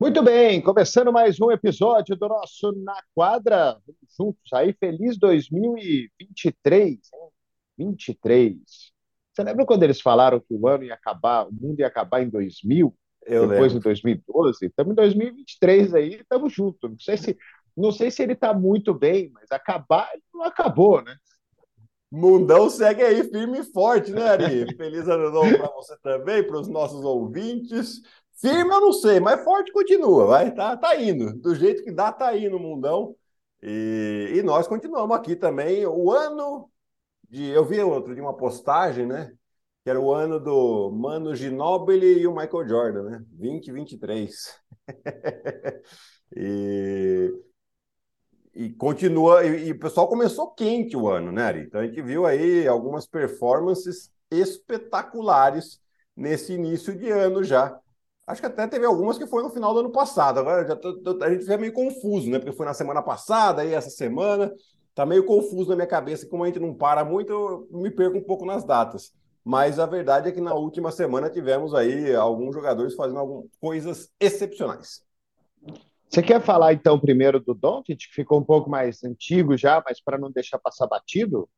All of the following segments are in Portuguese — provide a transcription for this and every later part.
Muito bem, começando mais um episódio do nosso Na Quadra. Vamos juntos aí, feliz 2023. Hein? 23. Você lembra quando eles falaram que o ano ia acabar, o mundo ia acabar em 2000? Eu depois lembro. em 2012? Estamos em 2023 aí, estamos juntos. Não sei se, não sei se ele está muito bem, mas acabar, ele não acabou, né? Mundão segue aí firme e forte, né, Ari? Feliz ano novo para você também, para os nossos ouvintes. Firme eu não sei, mas forte continua, vai, tá, tá indo. Do jeito que dá, tá indo o mundão. E, e nós continuamos aqui também. O ano de. Eu vi outro de uma postagem, né? Que era o ano do Mano Ginóbili e o Michael Jordan, né? 2023. e, e continua. E, e o pessoal começou quente o ano, né, Ari? Então a gente viu aí algumas performances espetaculares nesse início de ano já. Acho que até teve algumas que foi no final do ano passado. Agora já tô, tô, a gente fica meio confuso, né? Porque foi na semana passada e essa semana. Tá meio confuso na minha cabeça. Como a gente não para muito, eu me perco um pouco nas datas. Mas a verdade é que na última semana tivemos aí alguns jogadores fazendo algumas coisas excepcionais. Você quer falar então primeiro do Doncic, que ficou um pouco mais antigo já, mas para não deixar passar batido?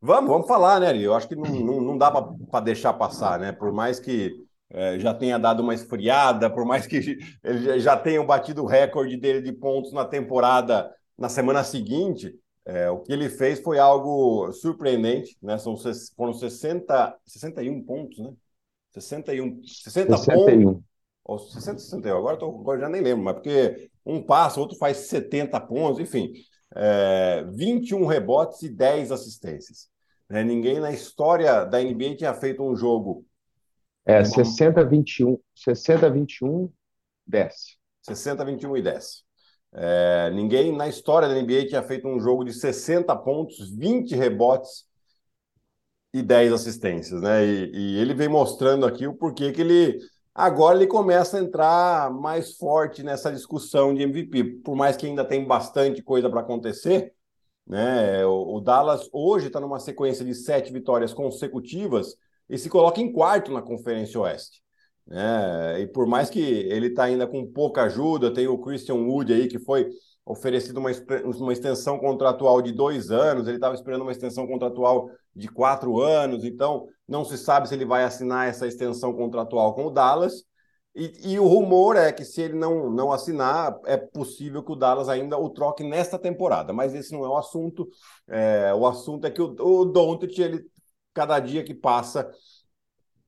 Vamos, vamos falar, né, Ari? Eu acho que não, não, não dá para deixar passar, né? Por mais que é, já tenha dado uma esfriada, por mais que ele já tenha batido o recorde dele de pontos na temporada na semana seguinte, é, o que ele fez foi algo surpreendente, né? São, foram 60, 61 pontos, né? 61, 60 61. pontos. Ou 60, 61, agora, tô, agora já nem lembro, mas porque um passa, outro faz 70 pontos, enfim. É, 21 rebotes e 10 assistências. Né? Ninguém na história da NBA tinha feito um jogo é, 60, 21, 60, 21, desce. 60, 21 e desce. É, ninguém na história da NBA tinha feito um jogo de 60 pontos, 20 rebotes e 10 assistências, né? E, e, ele vem mostrando aqui o porquê que ele agora ele começa a entrar mais forte nessa discussão de MVP. Por mais que ainda tem bastante coisa para acontecer, né? O, o Dallas hoje está numa sequência de sete vitórias consecutivas e se coloca em quarto na Conferência Oeste. Né? E por mais que ele está ainda com pouca ajuda, tem o Christian Wood aí que foi oferecido uma, uma extensão contratual de dois anos, ele estava esperando uma extensão contratual de quatro anos, então não se sabe se ele vai assinar essa extensão contratual com o Dallas. E, e, o rumor é que se ele não, não assinar, é possível que o Dallas ainda o troque nesta temporada. Mas esse não é o assunto. É, o assunto é que o, o ele cada dia que passa,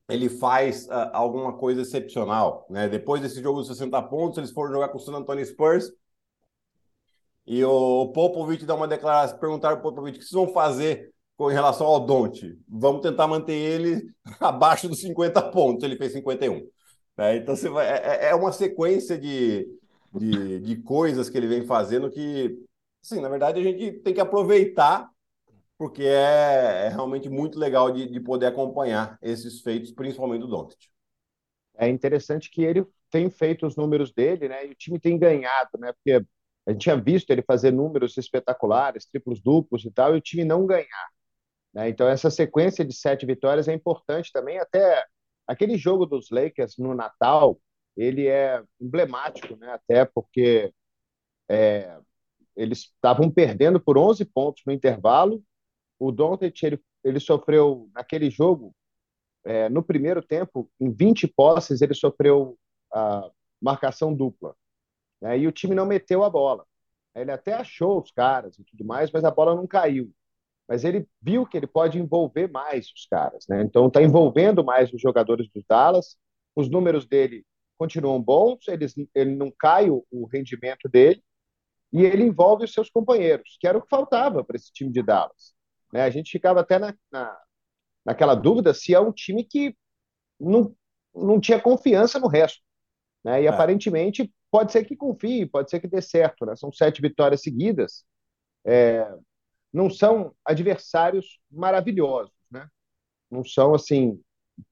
ele faz uh, alguma coisa excepcional. Né? Depois desse jogo de 60 pontos, eles foram jogar com o San Antonio Spurs. E o Popovich dá uma declaração, perguntaram ao Popovich o que vocês vão fazer com relação ao Don't. Vamos tentar manter ele abaixo dos 50 pontos. Ele fez 51. Né? Então você vai, é, é, é uma sequência de, de, de coisas que ele vem fazendo que, sim, na verdade, a gente tem que aproveitar porque é, é realmente muito legal de, de, poder acompanhar esses feitos, principalmente do Doncic. É interessante que ele tem feito os números dele, né? E o time tem ganhado, né? Porque a gente tinha visto ele fazer números espetaculares, triplos duplos e tal, e o time não ganhar. Né? Então essa sequência de sete vitórias é importante também. Até aquele jogo dos Lakers no Natal, ele é emblemático, né? Até porque é, eles estavam perdendo por 11 pontos no intervalo o Doncic ele, ele sofreu naquele jogo, é, no primeiro tempo, em 20 posses, ele sofreu a marcação dupla. Né? E o time não meteu a bola. Ele até achou os caras e tudo mais, mas a bola não caiu. Mas ele viu que ele pode envolver mais os caras. Né? Então está envolvendo mais os jogadores do Dallas. Os números dele continuam bons, eles, ele não cai o, o rendimento dele e ele envolve os seus companheiros, que era o que faltava para esse time de Dallas. Né? A gente ficava até na, na, naquela dúvida se é um time que não, não tinha confiança no resto. Né? E é. aparentemente pode ser que confie, pode ser que dê certo. Né? São sete vitórias seguidas. É, não são adversários maravilhosos, né? Não são assim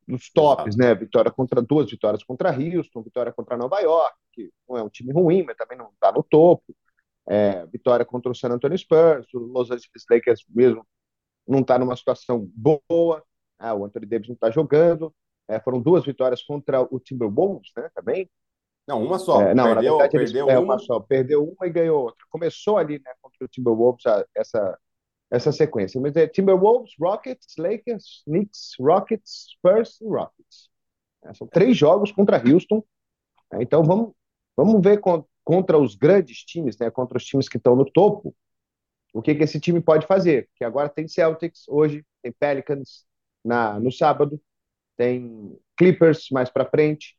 os tops, né? Vitória contra duas vitórias contra Houston, vitória contra Nova York, que não é um time ruim, mas também não está no topo. É, vitória contra o San Antonio Spurs, o Los Angeles Lakers mesmo não está numa situação boa, ah, o Anthony Davis não está jogando. É, foram duas vitórias contra o Timberwolves, né, também. Não, uma só. É, não, perdeu, na verdade, perdeu é, uma só. Perdeu uma e ganhou outra. Começou ali, né, contra o Timberwolves, essa, essa sequência. Mas é Timberwolves, Rockets, Lakers, Knicks, Rockets, Spurs e Rockets. É, são três jogos contra Houston. É, então vamos, vamos ver contra os grandes times, né, contra os times que estão no topo, o que, que esse time pode fazer. Que agora tem Celtics hoje, tem Pelicans na, no sábado, tem Clippers mais para frente.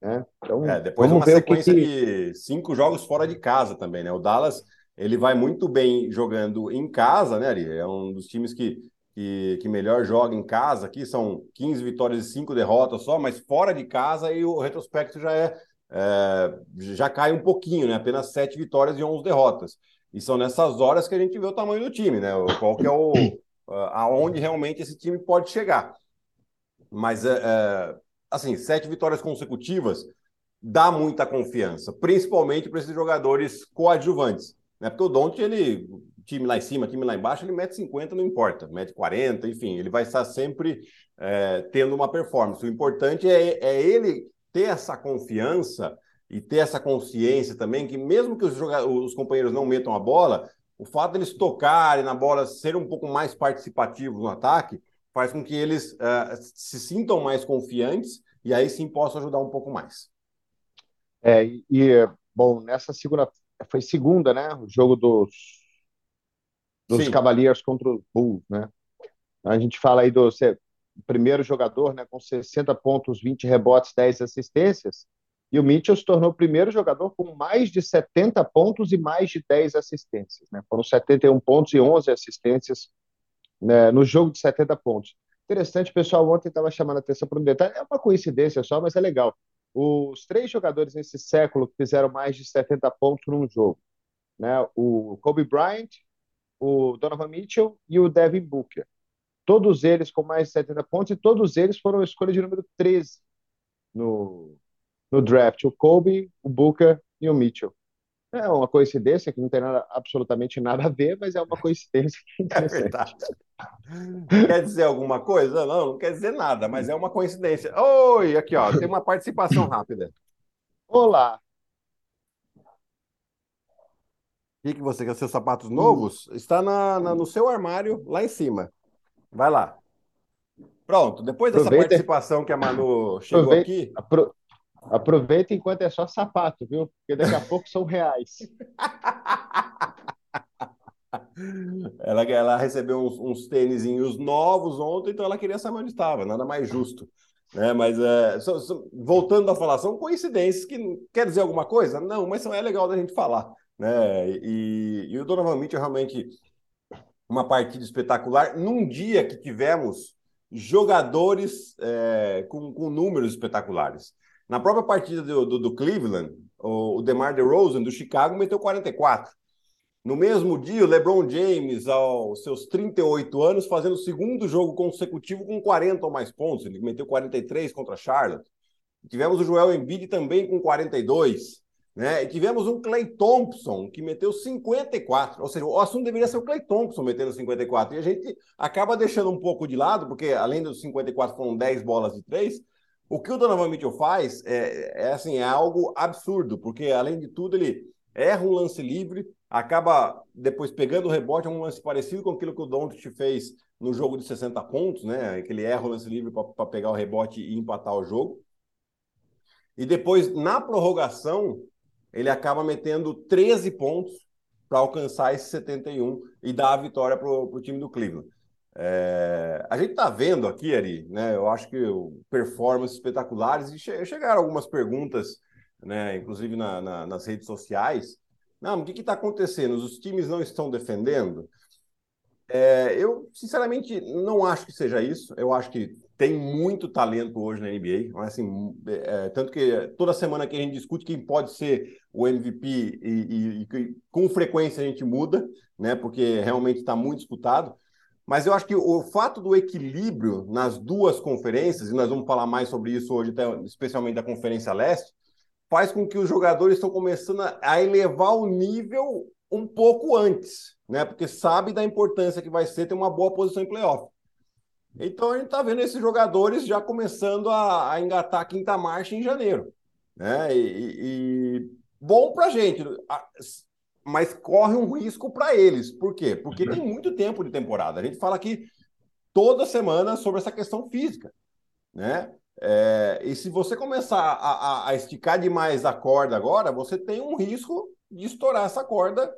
Né? Então, é, depois uma sequência que... de cinco jogos fora de casa também, né? O Dallas ele vai muito bem jogando em casa, né, Ari? É um dos times que, que, que, melhor joga em casa aqui, são 15 vitórias e 5 derrotas só, mas fora de casa e o retrospecto já é, é já cai um pouquinho, né? Apenas 7 vitórias e 11 derrotas. E são nessas horas que a gente vê o tamanho do time, né? Qual que é o aonde realmente esse time pode chegar. Mas é, é assim, sete vitórias consecutivas dá muita confiança, principalmente para esses jogadores coadjuvantes. Né? Porque o Don't, ele, time lá em cima, time lá embaixo, ele mete 50, não importa, mete 40, enfim, ele vai estar sempre é, tendo uma performance. O importante é, é ele ter essa confiança e ter essa consciência também que mesmo que os, os companheiros não metam a bola, o fato deles tocarem na bola, ser um pouco mais participativos no ataque, faz com que eles uh, se sintam mais confiantes e aí sim possam ajudar um pouco mais. É, e, bom, nessa segunda, foi segunda, né? O jogo dos, dos Cavaliers contra os Bulls, né? A gente fala aí do primeiro jogador, né, com 60 pontos, 20 rebotes, 10 assistências, e o Mitchell se tornou o primeiro jogador com mais de 70 pontos e mais de 10 assistências, né? Foram 71 pontos e 11 assistências né, no jogo de 70 pontos. Interessante, pessoal, ontem estava chamando a atenção para um detalhe, é uma coincidência só, mas é legal. Os três jogadores nesse século que fizeram mais de 70 pontos num jogo, né? o Kobe Bryant, o Donovan Mitchell e o Devin Booker. Todos eles com mais de 70 pontos e todos eles foram a escolha de número 13 no, no draft. O Kobe, o Booker e o Mitchell. É uma coincidência que não tem nada, absolutamente nada a ver, mas é uma coincidência que é interessante. É quer dizer alguma coisa? Não, não quer dizer nada, mas é uma coincidência. Oi, aqui ó, tem uma participação rápida. Olá. O que, que você quer? Seus sapatos novos? Está na, na, no seu armário, lá em cima. Vai lá. Pronto, depois dessa Aproveita. participação que a Manu chegou Aproveita. aqui. Apro... Aproveita enquanto é só sapato, viu? Porque daqui a pouco são reais. ela, ela recebeu uns, uns tênisinhos novos ontem, então ela queria saber onde estava, nada mais justo. Né? Mas é, so, so, voltando a falar, são coincidências que quer dizer alguma coisa? Não, mas é legal da gente falar. Né? E, e o Donovan Mitchell realmente uma partida espetacular num dia que tivemos jogadores é, com, com números espetaculares. Na própria partida do, do, do Cleveland, o, o DeMar DeRozan, do Chicago, meteu 44. No mesmo dia, o LeBron James, aos seus 38 anos, fazendo o segundo jogo consecutivo com 40 ou mais pontos. Ele meteu 43 contra Charlotte. Tivemos o Joel Embiid também com 42. Né? E tivemos um Clay Thompson que meteu 54. Ou seja, o assunto deveria ser o Clay Thompson metendo 54. E a gente acaba deixando um pouco de lado, porque além dos 54 foram 10 bolas de 3, o que o Donovan Mitchell faz é, é, assim, é algo absurdo, porque além de tudo ele erra um lance livre, acaba depois pegando o rebote, é um lance parecido com aquilo que o Doncic fez no jogo de 60 pontos, né? Que ele erra o lance livre para pegar o rebote e empatar o jogo. E depois, na prorrogação, ele acaba metendo 13 pontos para alcançar esse 71 e dar a vitória para o time do Cleveland. É, a gente está vendo aqui, Ari, né? Eu acho que performances espetaculares e che chegaram algumas perguntas, né? Inclusive na, na, nas redes sociais. Não, o que está acontecendo? Os times não estão defendendo? É, eu, sinceramente, não acho que seja isso. Eu acho que tem muito talento hoje na NBA. Assim, é, tanto que toda semana que a gente discute quem pode ser o MVP e, e, e com frequência a gente muda, né? Porque realmente está muito disputado. Mas eu acho que o fato do equilíbrio nas duas conferências, e nós vamos falar mais sobre isso hoje, especialmente da Conferência Leste, faz com que os jogadores estão começando a elevar o nível um pouco antes, né? Porque sabe da importância que vai ser ter uma boa posição em playoff. Então a gente está vendo esses jogadores já começando a, a engatar a quinta marcha em janeiro. Né? E, e bom para a gente, mas corre um risco para eles. Por quê? Porque tem muito tempo de temporada. A gente fala aqui toda semana sobre essa questão física. Né? É, e se você começar a, a, a, esticar demais a corda agora, você tem um risco de estourar essa corda,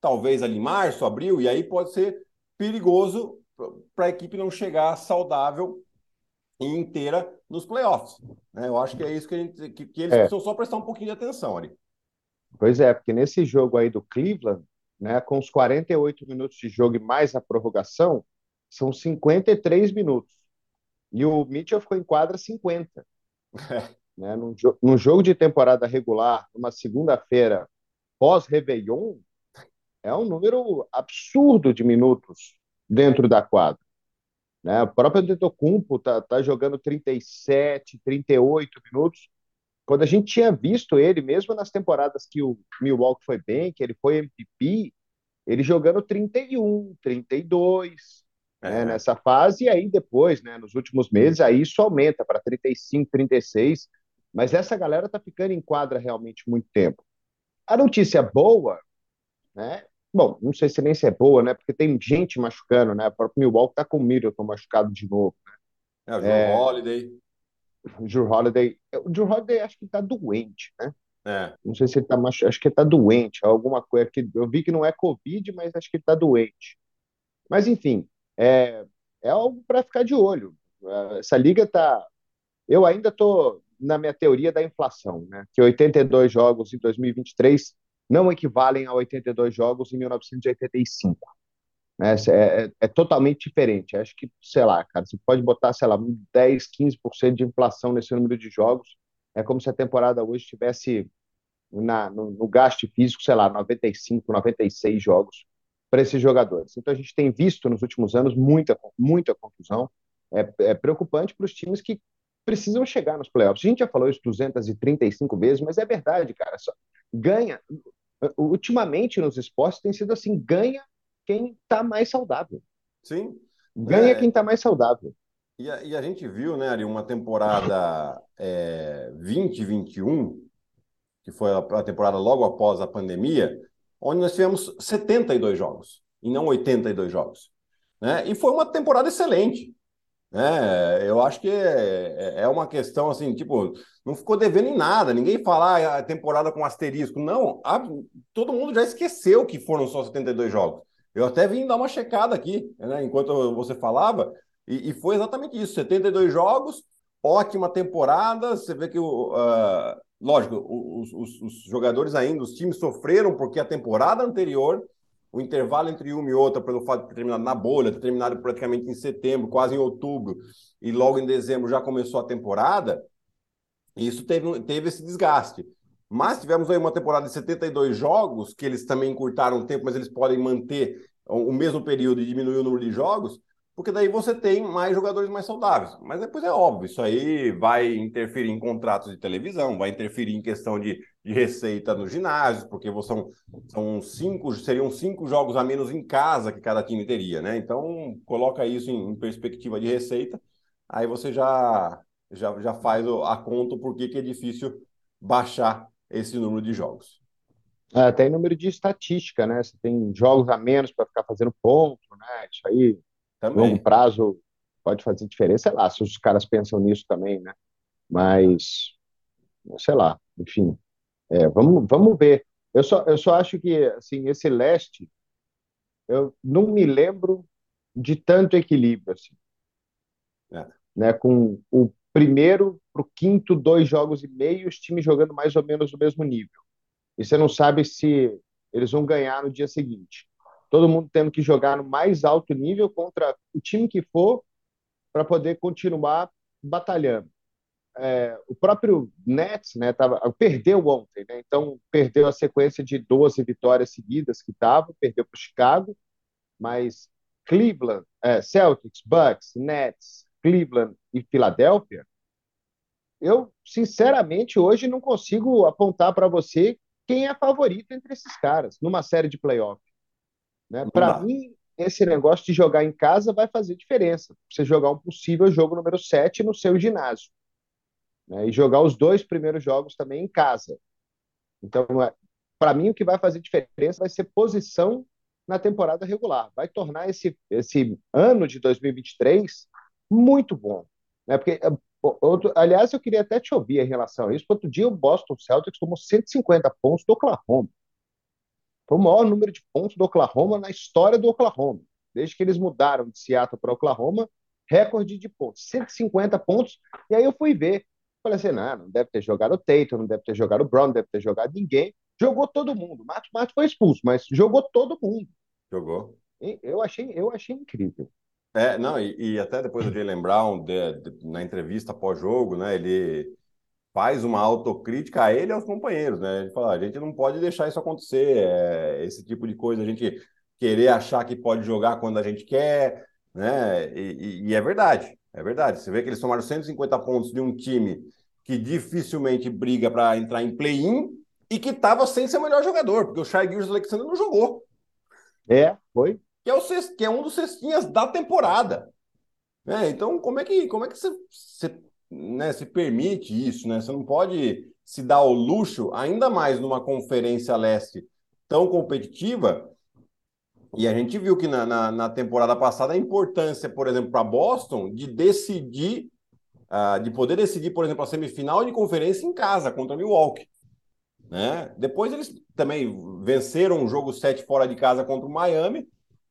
talvez ali em março, abril, e aí pode ser perigoso para a equipe não chegar saudável e inteira nos playoffs. Né? Eu acho que é isso que, gente, que, que eles é. precisam só prestar um pouquinho de atenção ali. Pois é, porque nesse jogo aí do Cleveland, né, com os 48 minutos de jogo e mais a prorrogação, são 53 minutos. E o Mitchell ficou em quadra 50. né? Num, jo num jogo de temporada regular, numa segunda-feira pós-Réveillon, é um número absurdo de minutos dentro da quadra. Né? O próprio Antetokounmpo está tá jogando 37, 38 minutos, quando a gente tinha visto ele, mesmo nas temporadas que o Milwaukee foi bem, que ele foi MVP, ele jogando 31, 32, é. Né, nessa fase, e aí depois, né, nos últimos meses, aí isso aumenta para 35, 36, mas essa galera está ficando em quadra realmente muito tempo. A notícia boa, né, bom, não sei se nem se é boa, né, porque tem gente machucando, né, o próprio Milwaukee está com o Middleton machucado de novo, né. É, o Joe é... Holiday. O Drew Holiday, o Drew Holiday acho que está doente, né? É. Não sei se ele está machucado, acho que ele está doente, alguma coisa que eu vi que não é Covid, mas acho que ele está doente. Mas enfim, é, é algo para ficar de olho. Essa liga está. Eu ainda estou na minha teoria da inflação, né? Que 82 jogos em 2023 não equivalem a 82 jogos em 1985. Né? É, é, é, totalmente diferente. Acho que, sei lá, cara, você pode botar, sei lá, 10, 15% de inflação nesse número de jogos. É como se a temporada hoje tivesse na, no, no gasto físico, sei lá, 95, 96 jogos para esses jogadores. Então a gente tem visto nos últimos anos muita, muita confusão. É, é preocupante para os times que precisam chegar nos playoffs. A gente já falou isso 235 vezes, mas é verdade, cara. Só ganha. Ultimamente nos esportes tem sido assim: ganha quem está mais saudável. Sim. Ganha é... quem está mais saudável. E a, e a, gente viu, né, Ari, uma temporada é, 2021, que foi a, a temporada logo após a pandemia, onde nós tivemos 72 jogos e não 82 jogos. Né? E foi uma temporada excelente. Né? Eu acho que é, é, é uma questão assim, tipo, não ficou devendo em nada. Ninguém fala ah, a temporada com asterisco. Não, a, todo mundo já esqueceu que foram só 72 jogos. Eu até vim dar uma checada aqui, né, enquanto você falava, e, e, foi exatamente isso: 72 jogos, ótima temporada. Você vê que uh, lógico, os, os, os, jogadores ainda, os times sofreram porque a temporada anterior, o intervalo entre uma e outra, pelo fato de ter terminado na bolha, ter terminado praticamente em setembro, quase em outubro, e logo em dezembro já começou a temporada, isso teve, teve esse desgaste. Mas tivemos aí uma temporada de 72 jogos, que eles também encurtaram o tempo, mas eles podem manter o mesmo período e diminuir o número de jogos porque daí você tem mais jogadores mais saudáveis. Mas depois é óbvio, isso aí vai interferir em contratos de televisão, vai interferir em questão de, de receita nos ginásios, porque são, são cinco, seriam cinco jogos a menos em casa que cada time teria, né? Então coloca isso em, em perspectiva de receita, aí você já, já, já faz a conta por que é difícil baixar esse número de jogos. É, tem número de estatística, né? Você tem jogos a menos para ficar fazendo ponto, né? Isso aí também. longo prazo pode fazer diferença, sei lá, se os caras pensam nisso também, né? Mas, sei lá, enfim, é, vamos, vamos ver. Eu só, eu só acho que, assim, esse leste, eu não me lembro de tanto equilíbrio, assim. É. Né, com o primeiro para o quinto, dois jogos e meio, os times jogando mais ou menos no mesmo nível. E você não sabe se eles vão ganhar no dia seguinte todo mundo tendo que jogar no mais alto nível contra o time que for para poder continuar batalhando. É, o próprio Nets né, tava, perdeu ontem, né, então perdeu a sequência de 12 vitórias seguidas que estava, perdeu para o Chicago, mas Cleveland, é, Celtics, Bucks, Nets, Cleveland e Filadélfia, eu sinceramente hoje não consigo apontar para você quem é favorito entre esses caras numa série de playoffs. Né? Para mim, esse negócio de jogar em casa vai fazer diferença. Você jogar um possível jogo número 7 no seu ginásio. né? E jogar os dois primeiros jogos também em casa. Então, é, para mim, o que vai fazer diferença vai ser posição na temporada regular. Vai tornar esse, esse ano de 2023 muito bom. Né? Porque, outro, aliás, eu queria até te ouvir em relação a isso. Outro dia, o Boston Celtics tomou 150 pontos do Oklahoma. Foi o maior número de pontos do Oklahoma na história do Oklahoma. Desde que eles mudaram de Seattle para Oklahoma, recorde de pontos, 150 pontos. E aí eu fui ver. Falei assim: não, não deve ter jogado o Tatum, não deve ter jogado o Brown, não deve ter jogado ninguém. Jogou todo mundo. Mato Mato foi expulso, mas jogou todo mundo. Jogou. Eu achei, eu achei incrível. É, não, e, e até depois do Jalen Brown, de, de, na entrevista pós-jogo, né, ele faz uma autocrítica a ele e aos companheiros, né? Ele fala, a gente não pode deixar isso acontecer, é, esse tipo de coisa, a gente querer achar que pode jogar quando a gente quer, né? E, e, e é verdade, é verdade. Você vê que eles tomaram 150 pontos de um time que dificilmente briga para entrar em play-in e que estava sem ser o melhor jogador, porque o Shai Gilles Alexander não jogou. É, foi. Que é, o cest... que é um dos cestinhas da temporada. É, então, como é que, como é que você, você né, se permite isso? Né? Você não pode se dar o luxo, ainda mais numa conferência leste tão competitiva. E a gente viu que na, na, na temporada passada a importância, por exemplo, para Boston, de decidir, uh, de poder decidir, por exemplo, a semifinal de conferência em casa contra Milwaukee. Né? Depois eles também venceram um jogo 7 fora de casa contra o Miami,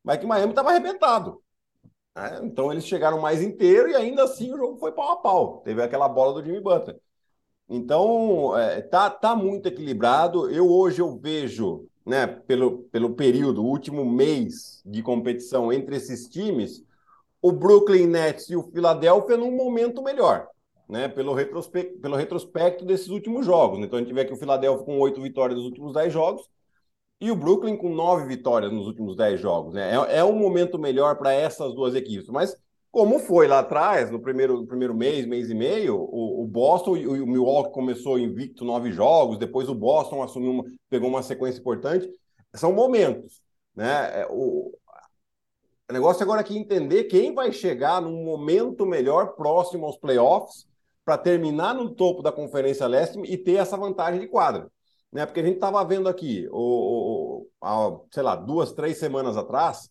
mas que o Miami estava arrebentado. Né? Então eles chegaram mais inteiro e ainda assim o jogo foi pau a pau. Teve aquela bola do Jimmy Butler. Então é, tá, tá muito equilibrado. Eu hoje eu vejo, né, pelo, pelo período, último mês de competição entre esses times, o Brooklyn Nets e o Philadelphia num momento melhor né, pelo, retrospecto, pelo retrospecto desses últimos jogos. Então a gente vê que o Philadelphia com oito vitórias nos últimos dez jogos e o Brooklyn com nove vitórias nos últimos dez jogos. Né? É, é um momento melhor para essas duas equipes. Mas como foi lá atrás, no primeiro, no primeiro mês, mês e meio, o, o Boston e o, Milwaukee começou invicto nove jogos, depois o Boston assumiu uma, pegou uma sequência importante. São momentos. Né? É, o, o negócio agora é aqui entender quem vai chegar num momento melhor próximo aos playoffs para terminar no topo da Conferência Leste e ter essa vantagem de quadra. Né? Porque a gente estava vendo aqui, o, sei lá, duas, três semanas atrás,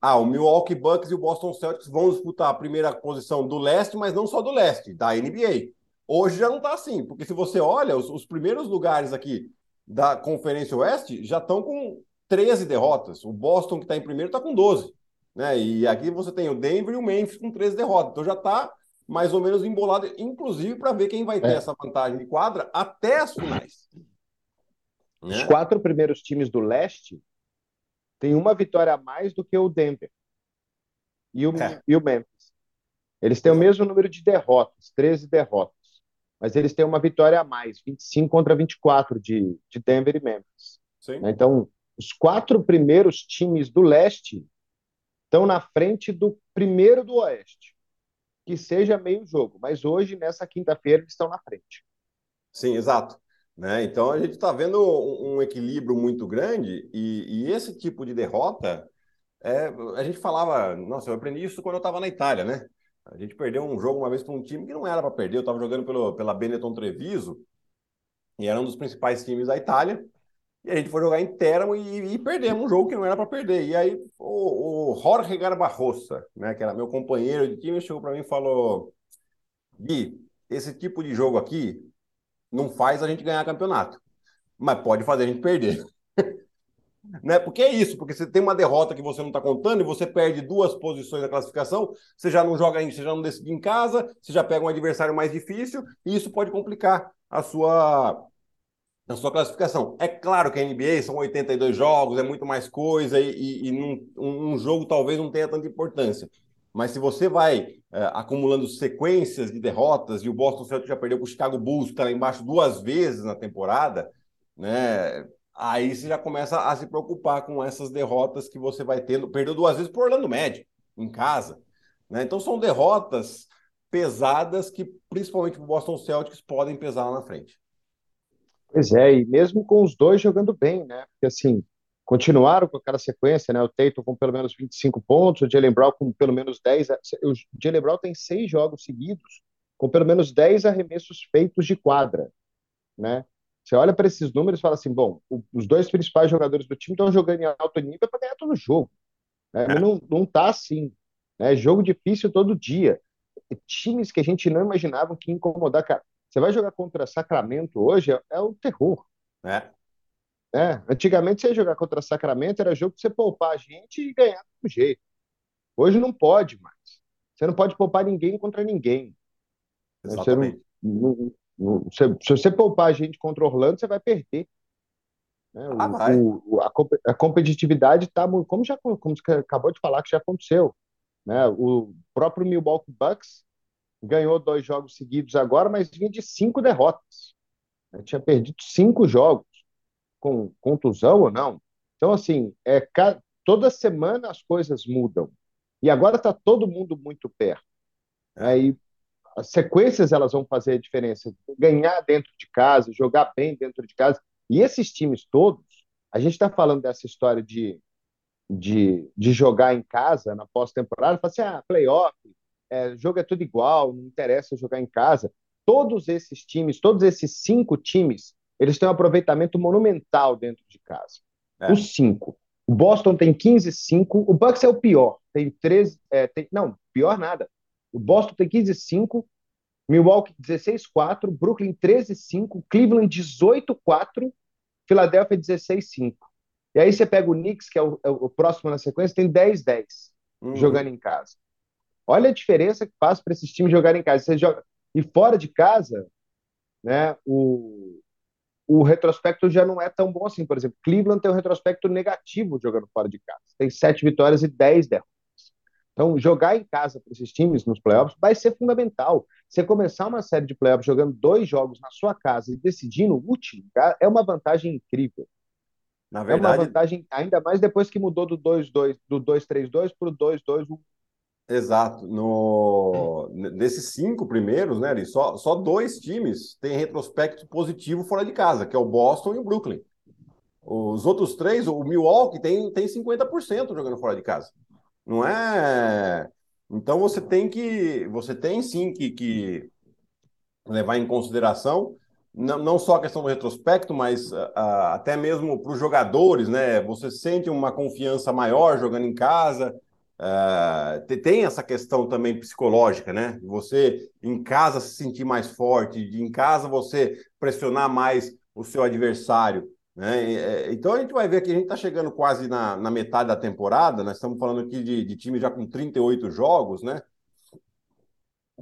ah, o Milwaukee Bucks e o Boston Celtics vão disputar a primeira posição do leste, mas não só do leste, da NBA. Hoje já não está assim, porque se você olha, os, os primeiros lugares aqui da Conferência Oeste já estão com 13 derrotas. O Boston, que está em primeiro, está com 12. Né? E aqui você tem o Denver e o Memphis com 13 derrotas. Então já está mais ou menos embolado, inclusive para ver quem vai ter é. essa vantagem de quadra até as finais. Né? Os quatro primeiros times do leste têm uma vitória a mais do que o Denver e o, é. e o Memphis. Eles têm o mesmo número de derrotas, 13 derrotas, mas eles têm uma vitória a mais, 25 contra 24 de, de Denver e Memphis. Sim. Né? Então, os quatro primeiros times do leste estão na frente do primeiro do oeste que seja meio jogo, mas hoje, nessa quinta-feira, eles estão na frente. Sim, exato. Né? Então a gente está vendo um, equilíbrio muito grande e, e esse tipo de derrota, é, a gente falava, nossa, eu aprendi isso quando eu estava na Itália, né? A gente perdeu um jogo uma vez para um time que não era para perder, eu estava jogando pelo, pela Benetton Treviso e era um dos principais times da Itália. E a gente foi jogar em Teramo e, e perdemos um jogo que não era para perder. E aí o, o Jorge Garbarroça, né, que era meu companheiro de time, chegou para mim e falou: Gui, esse tipo de jogo aqui não faz a gente ganhar campeonato, mas pode fazer a gente perder. né? Porque é isso, porque você tem uma derrota que você não está contando e você perde duas posições da classificação, você já não joga, você já não decide em casa, você já pega um adversário mais difícil e isso pode complicar a sua na sua classificação. É claro que a NBA são 82 jogos, é muito mais coisa e, e, e num, um jogo talvez não tenha tanta importância. Mas se você vai é, acumulando sequências de derrotas, e o Boston Celtics já perdeu para o Chicago Bulls, que está lá embaixo duas vezes na temporada, né? Aí você já começa a se preocupar com essas derrotas que você vai tendo. Perdeu duas vezes para Orlando Magic, em casa. Né? Então são derrotas pesadas que, principalmente o Boston Celtics, podem pesar lá na frente. Pois é, e mesmo com os dois jogando bem, né? Porque assim, continuaram com aquela sequência, né? O Tatum com pelo menos 25 pontos, o Jalen Brown com pelo menos 10. O Jalen Brown tem seis jogos seguidos com pelo menos 10 arremessos feitos de quadra, né? Você olha para esses números e fala assim, bom, os dois principais jogadores do time estão jogando em alto nível para ganhar todo jogo. Né? Mas não, não tá assim. Né? Jogo difícil todo dia. Times que a gente não imaginava que incomodar. Cara, você vai jogar contra Sacramento hoje, é, é o terror. É. É, antigamente você ia jogar contra Sacramento, era jogo para você poupar a gente e ganhar do jeito. Hoje não pode mais. Você não pode poupar ninguém contra ninguém. Exatamente. Não, não, não, se, se você poupar a gente contra Orlando, você vai perder. Né? Ah, o, vai. o, a, a, competitividade está como já como você acabou de falar que já aconteceu. Né? O próprio Milwaukee Bucks ganhou dois jogos seguidos agora, mas vinha de cinco derrotas. Tinha perdido cinco jogos com contusão ou não. Então, assim, é, toda semana as coisas mudam. E agora está todo mundo muito perto. Aí as sequências elas vão fazer a diferença. Ganhar dentro de casa, jogar bem dentro de casa. E esses times todos, a gente está falando dessa história de, de, de jogar em casa na pós-temporada, fala assim, ah, playoff, é, jogo é tudo igual, não interessa jogar em casa. Todos esses times, todos esses cinco times, eles têm um aproveitamento monumental dentro de casa. É. Os cinco. O Boston tem 15-5, o Bucks é o pior, tem 13, é, tem, não, pior nada. O Boston tem 15-5, Milwaukee 16-4, Brooklyn 13-5, Cleveland 18-4, Philadelphia 16-5. E aí você pega o Knicks, que é o, é o próximo na sequência, tem 10-10 uhum. jogando em casa. Olha a diferença que faz para esses times jogarem em casa. Você joga... E fora de casa, né, o, o retrospecto já não é tão bom assim. Por exemplo, Cleveland tem um retrospecto negativo jogando fora de casa. Tem sete vitórias e dez derrotas. Então, jogar em casa para esses times nos playoffs vai ser fundamental. Você começar uma série de playoffs jogando dois jogos na sua casa e decidir no último, é uma vantagem incrível. Na verdade, é uma vantagem ainda mais depois que mudou do 2-2, do 2-3-2 para o 2-2-1. Exato. No... Nesses cinco primeiros, né, só, só dois times têm retrospecto positivo fora de casa, que é o Boston e o Brooklyn. Os outros três, o Milwaukee tem, tem 50% jogando fora de casa. Não é. Então você tem que. Você tem sim que, que levar em consideração não, não só a questão do retrospecto, mas uh, até mesmo para os jogadores, né? Você sente uma confiança maior jogando em casa. Uh, tem essa questão também psicológica, né? Você em casa se sentir mais forte, em casa você pressionar mais o seu adversário. Né? É, então a gente vai ver que a gente está chegando quase na, na, metade da temporada, nós estamos falando aqui de, de time já com 38 jogos, né?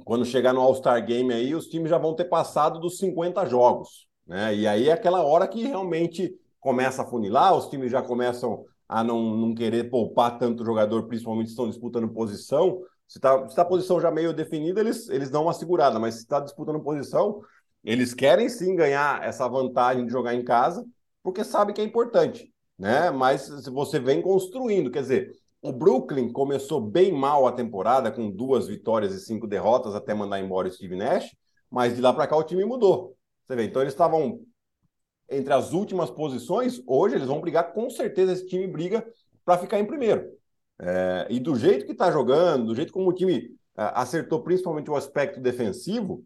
Quando chegar no All-Star Game aí, os times já vão ter passado dos 50 jogos. Né? E aí é aquela hora que realmente começa a funilar, os times já começam a não, não querer poupar tanto jogador, principalmente se estão disputando posição. Se está se tá a posição já meio definida, eles, eles dão uma segurada, mas se está disputando posição, eles querem sim ganhar essa vantagem de jogar em casa, porque sabe que é importante, né? Mas você vem construindo, quer dizer, o Brooklyn começou bem mal a temporada, com duas vitórias e cinco derrotas, até mandar embora o Steve Nash, mas de lá para cá o time mudou. Você vê, então eles estavam entre as últimas posições, hoje eles vão brigar, com certeza esse time briga para ficar em primeiro. É, e do jeito que está jogando, do jeito como o time é, acertou principalmente o aspecto defensivo,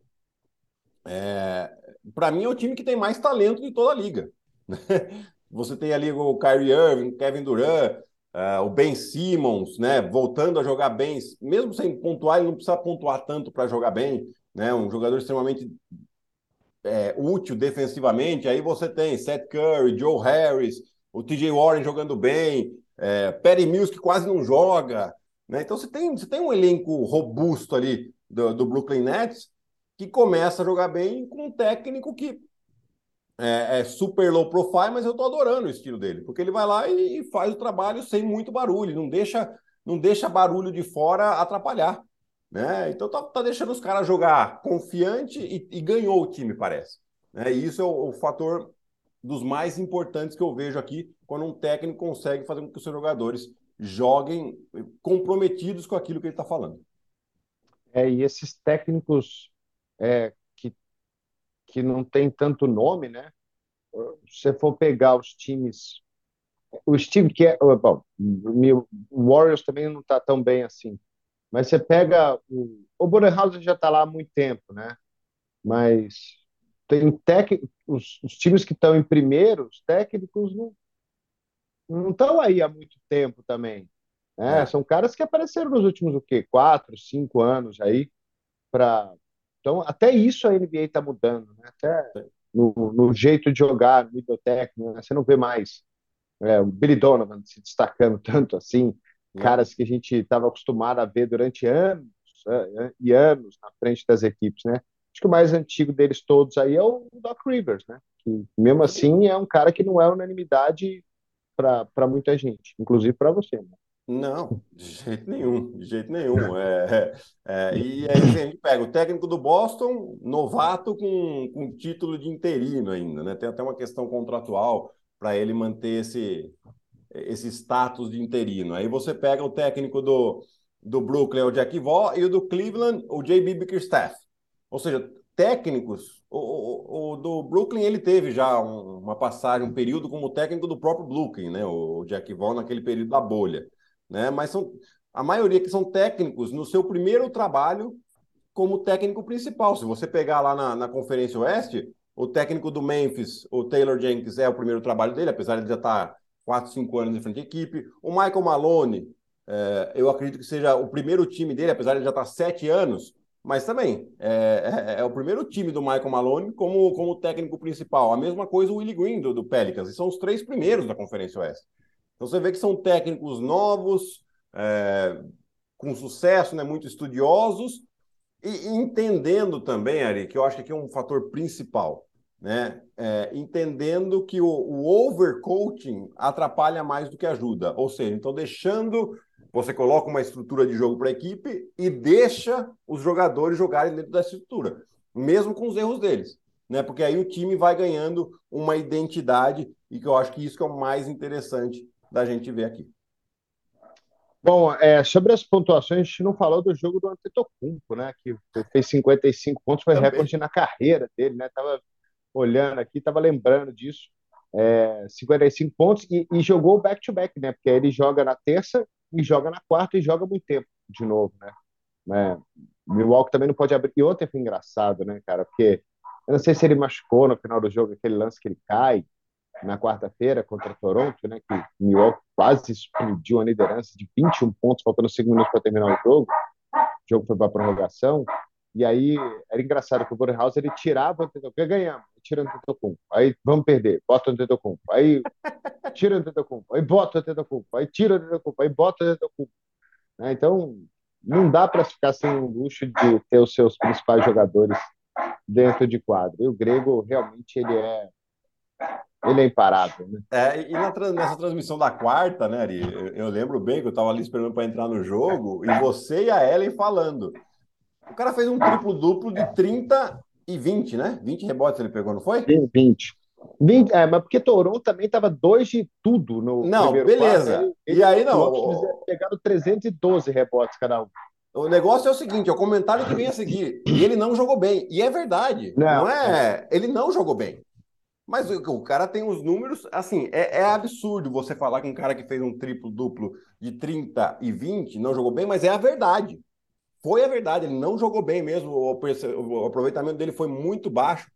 é, para mim é o time que tem mais talento de toda a liga. Você tem ali o Kyrie Irving, Kevin Durant, uh, o Ben Simmons, né, voltando a jogar bem, mesmo sem pontuar, ele não precisa pontuar tanto para jogar bem, né, um jogador extremamente é, útil defensivamente. Aí você tem Seth Curry, Joe Harris, o TJ Warren jogando bem, é, Perry Mills que quase não joga. Né? Então você tem, você tem um elenco robusto ali do, do Brooklyn Nets que começa a jogar bem com um técnico que é, é, super low profile, mas eu tô adorando o estilo dele, porque ele vai lá e, faz o trabalho sem muito barulho, não deixa, não deixa barulho de fora atrapalhar. Né? Então tá, tá deixando os caras jogar confiante e, e, ganhou o time, parece. Né? E isso é o, o, fator dos mais importantes que eu vejo aqui quando um técnico consegue fazer com que os seus jogadores joguem comprometidos com aquilo que ele está falando. É, e esses técnicos é, que, que não tem tanto nome, né? Se você for pegar os times, o Steve que é, bom, o Warriors também não está tão bem assim Mas você pega o, o Bodenhauser já está lá há muito tempo, né? Mas tem técnicos, os, os, times que estão em primeiro, os técnicos não não estão aí há muito tempo também. Né? É. São caras que apareceram nos últimos o quê? Quatro, cinco anos aí para então até isso a NBA está mudando, né? Até no, no, jeito de jogar, no nível técnico, né? você não vê mais é, o Billy Donovan se destacando tanto assim, caras que a gente estava acostumado a ver durante anos é, e anos na frente das equipes, né? Acho que o mais antigo deles todos aí é o Doc Rivers, né? Que mesmo assim é um cara que não é unanimidade para muita gente, inclusive para você. Né? Não, de jeito nenhum, de jeito nenhum. É, é, é e aí a gente pega o técnico do Boston, novato com, com título de interino ainda, né? Tem até uma questão contratual para ele manter esse, esse status de interino. Aí você pega o técnico do, do Brooklyn, o Jack Vaughn, e o do Cleveland, o J.B. Bickerstaff. Ou seja, técnicos, o, o, o, do Brooklyn ele teve já um, uma passagem, um período como técnico do próprio Brooklyn, né? O Jack Vaughn naquele período da bolha, né? Mas são a maioria que são técnicos no seu primeiro trabalho como técnico principal. Se você pegar lá na, na Conferência Oeste, o técnico do Memphis, o Taylor Jenkins, é o primeiro trabalho dele, apesar de já estar 4, 5 anos em frente à equipe. O Michael Malone, é, eu acredito que seja o primeiro time dele, apesar de já estar 7 anos, mas também é, é, é, o primeiro time do Michael Malone como, como técnico principal. A mesma coisa o Willie Green do, do Pelicans, e são os três primeiros da Conferência Oeste. Então você vê que são técnicos novos, é, com sucesso, né, muito estudiosos, e entendendo também, Ari, que eu acho que aqui é um fator principal, né? É, entendendo que o, o overcoaching atrapalha mais do que ajuda. Ou seja, então deixando. Você coloca uma estrutura de jogo para a equipe e deixa os jogadores jogarem dentro dessa estrutura, mesmo com os erros deles. Né? Porque aí o time vai ganhando uma identidade e que eu acho que isso que é o mais interessante da gente ver aqui. Bom, é, sobre as pontuações, a gente não falou do jogo do Antetokounmpo, né? Que fez 55 pontos, foi Também. recorde na carreira dele, né? Tava olhando aqui, tava lembrando disso. É, 55 pontos e, e jogou back-to-back, -back, né? Porque ele joga na terça e joga na quarta e joga muito tempo de novo, né? É, Milwaukee também não pode abrir. E ontem foi engraçado, né, cara? Porque eu não sei se ele machucou no final do jogo, aquele lance que ele cai na quarta-feira contra Toronto, né, que Milwaukee quase explodiu a liderança de 21 pontos, faltando 5 minutos para terminar o jogo. O jogo foi para prorrogação. E aí era engraçado que o Bornhaus ele tirava o ganhamos, tira o Antetokounmpo. Aí vamos perder, bota o Antetokounmpo. Aí tira o Antetokounmpo, aí bota o Antetokounmpo, aí tira o Antetokounmpo, aí bota o Antetokounmpo. Né? Então não dá para ficar sem o luxo de ter os seus principais jogadores dentro de quadro. E o Grego realmente ele é ele é imparável, né? É, e na, nessa transmissão da quarta, né, Ari? Eu, eu lembro bem que eu estava ali esperando para entrar no jogo e você e a Ellen falando. O cara fez um triplo-duplo de 30 e 20, né? 20 rebotes ele pegou, não foi? 20. 20 é, mas porque Toronto também estava dois de tudo no Não, beleza. Quarto, ele, e aí não. O... Pegaram 312 rebotes cada um. O negócio é o seguinte, é o comentário que vem a seguir. E ele não jogou bem. E é verdade. Não, não é. Ele não jogou bem. Mas o, cara tem os números, assim, é, é, absurdo você falar que um cara que fez um triplo-duplo de 30 e 20 não jogou bem, mas é a verdade. Foi a verdade, ele não jogou bem mesmo, o, o aproveitamento dele foi muito baixo.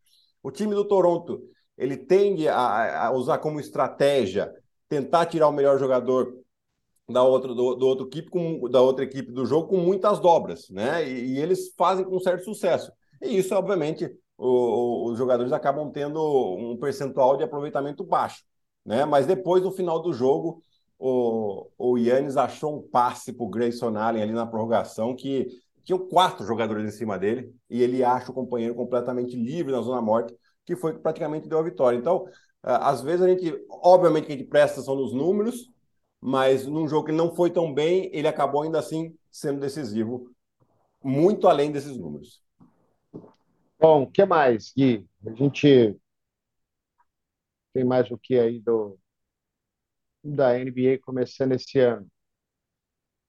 O time do Toronto, ele tende a, a usar como estratégia tentar tirar o melhor jogador da outra, do, do outro equipe com, da outra equipe do jogo com muitas dobras, né? E, e eles fazem com certo sucesso. E isso, obviamente, o, os jogadores acabam tendo um percentual de aproveitamento baixo. Né? Mas depois, no final do jogo, o, o Yannis achou um passe para o Grayson Allen ali na prorrogação que tinham quatro jogadores em cima dele e ele acha o companheiro completamente livre na zona morta, que foi que praticamente deu a vitória. Então, às vezes a gente, obviamente que a gente presta atenção nos números, mas num jogo que não foi tão bem, ele acabou ainda assim sendo decisivo, muito além desses números. Bom, o que mais, Gui? A gente tem mais o que aí do da NBA começando esse ano?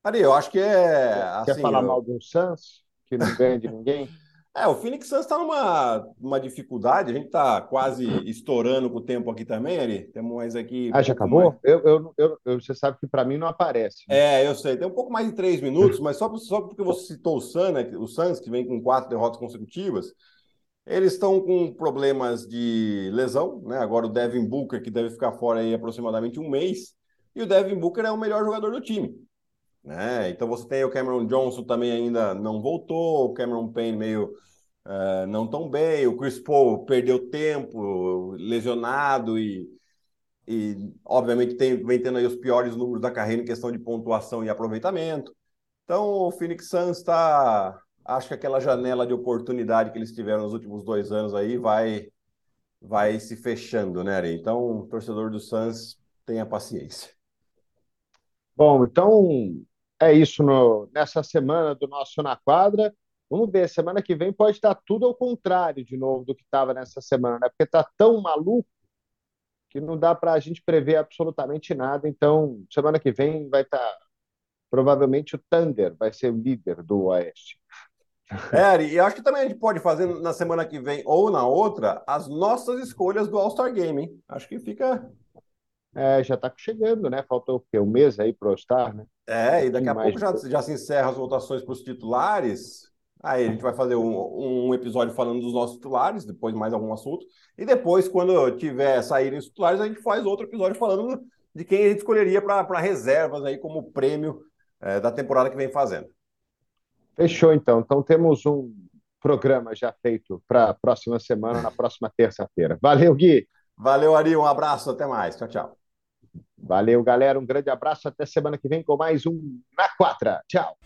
Ari, eu acho que é. Quer assim, falar eu... mal do Suns, que não ganha de ninguém? É, o Phoenix Suns está numa uma dificuldade, a gente está quase estourando com o tempo aqui também, Ari. Temos mais aqui. Ah, já acabou? Eu, eu, eu, eu, você sabe que para mim não aparece. Né? É, eu sei. Tem um pouco mais de três minutos, mas só, só porque você citou o Suns, né, o Suns, que vem com quatro derrotas consecutivas, eles estão com problemas de lesão, né? Agora o Devin Booker, que deve ficar fora aí aproximadamente um mês, e o Devin Booker é o melhor jogador do time. Né? Então você tem o Cameron Johnson também ainda não voltou, o Cameron Payne meio uh, não tão bem, o Chris Paul perdeu tempo, lesionado e, e obviamente tem, vem tendo aí os piores números da carreira em questão de pontuação e aproveitamento. Então o Phoenix Suns está, acho que aquela janela de oportunidade que eles tiveram nos últimos dois anos aí vai vai se fechando, né, Ari? Então, torcedor do Suns tenha paciência. Bom, então é isso no, nessa semana do nosso Na Quadra. Vamos ver, semana que vem pode estar tudo ao contrário de novo do que estava nessa semana, né? Porque está tão maluco que não dá para a gente prever absolutamente nada. Então, semana que vem vai estar tá, provavelmente o Thunder vai ser o líder do Oeste. É, e acho que também a gente pode fazer na semana que vem ou na outra as nossas escolhas do All-Star Game, hein? Acho que fica é, já está chegando, né? Faltou o quê? Um mês aí para o Star, né? É, e daqui a pouco já, já se encerra as votações para os titulares. Aí a gente vai fazer um, um, episódio falando dos nossos titulares, depois mais algum assunto. E depois, quando tiver saírem os titulares, a gente faz outro episódio falando de quem a gente escolheria para reservas aí como prêmio é, da temporada que vem fazendo. Fechou, então. Então temos um programa já feito para a próxima semana, na próxima terça-feira. Valeu, Gui! Valeu, Ari. Um abraço. Até mais. Tchau, tchau. Valeu, galera. Um grande abraço. Até semana que vem com mais um Na Quadra. Tchau.